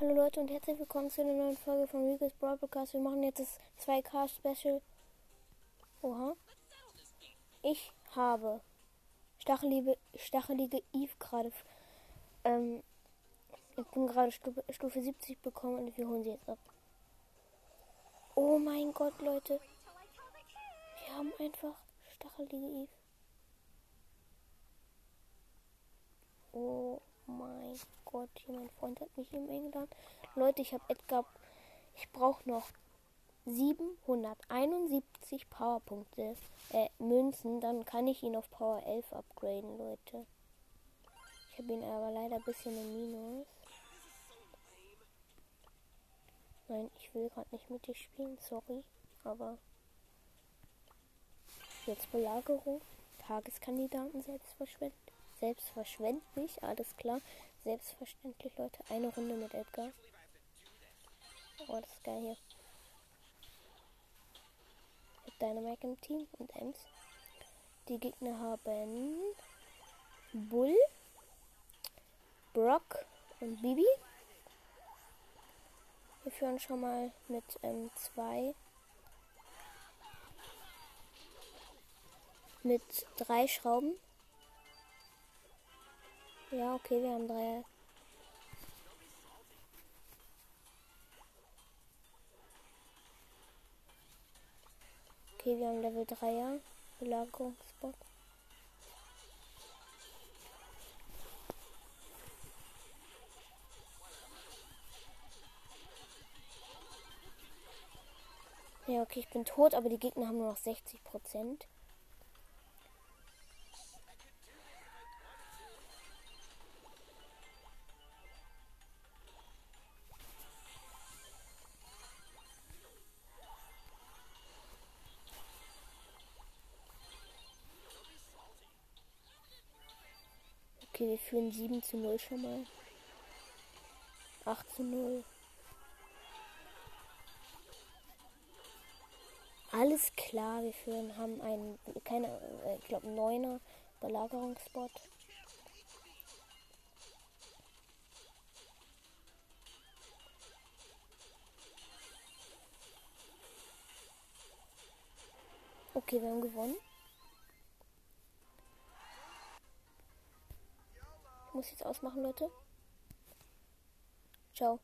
Hallo Leute und herzlich willkommen zu einer neuen Folge von Rico's Broadcast. Wir machen jetzt das 2K Special. Oha. Ich habe Stachelige, Stachelige Eve gerade. Ähm, ich bin gerade Stufe, Stufe 70 bekommen und wir holen sie jetzt ab. Oh mein Gott, Leute. Wir haben einfach Stachelige Eve. Oh mein Gott, hier mein Freund hat mich im England. Leute, ich habe Edgar. Ich brauche noch 771 Powerpunkte, äh, Münzen. Dann kann ich ihn auf Power 11 upgraden, Leute. Ich habe ihn aber leider ein bisschen im Minus. Nein, ich will gerade nicht mit dir spielen, sorry. Aber jetzt Belagerung. Tageskandidaten selbstverständlich. Selbstverständlich, alles klar. Selbstverständlich, Leute. Eine Runde mit Edgar. Oh, das ist geil hier. Mit Dynamite im Team und Ems. Die Gegner haben Bull, Brock und Bibi. Wir führen schon mal mit ähm, zwei. Mit drei Schrauben. Ja, okay, wir haben drei. Okay, wir haben Level 3er. Belagerungsbot. Ja, okay, ich bin tot, aber die Gegner haben nur noch 60 Prozent. Okay, wir führen 7 zu 0 schon mal. 8 zu 0. Alles klar, wir führen, haben einen, keine, äh, ich glaube, 9er Belagerungsbot. Okay, wir haben gewonnen. Muss jetzt ausmachen, Leute. Ciao.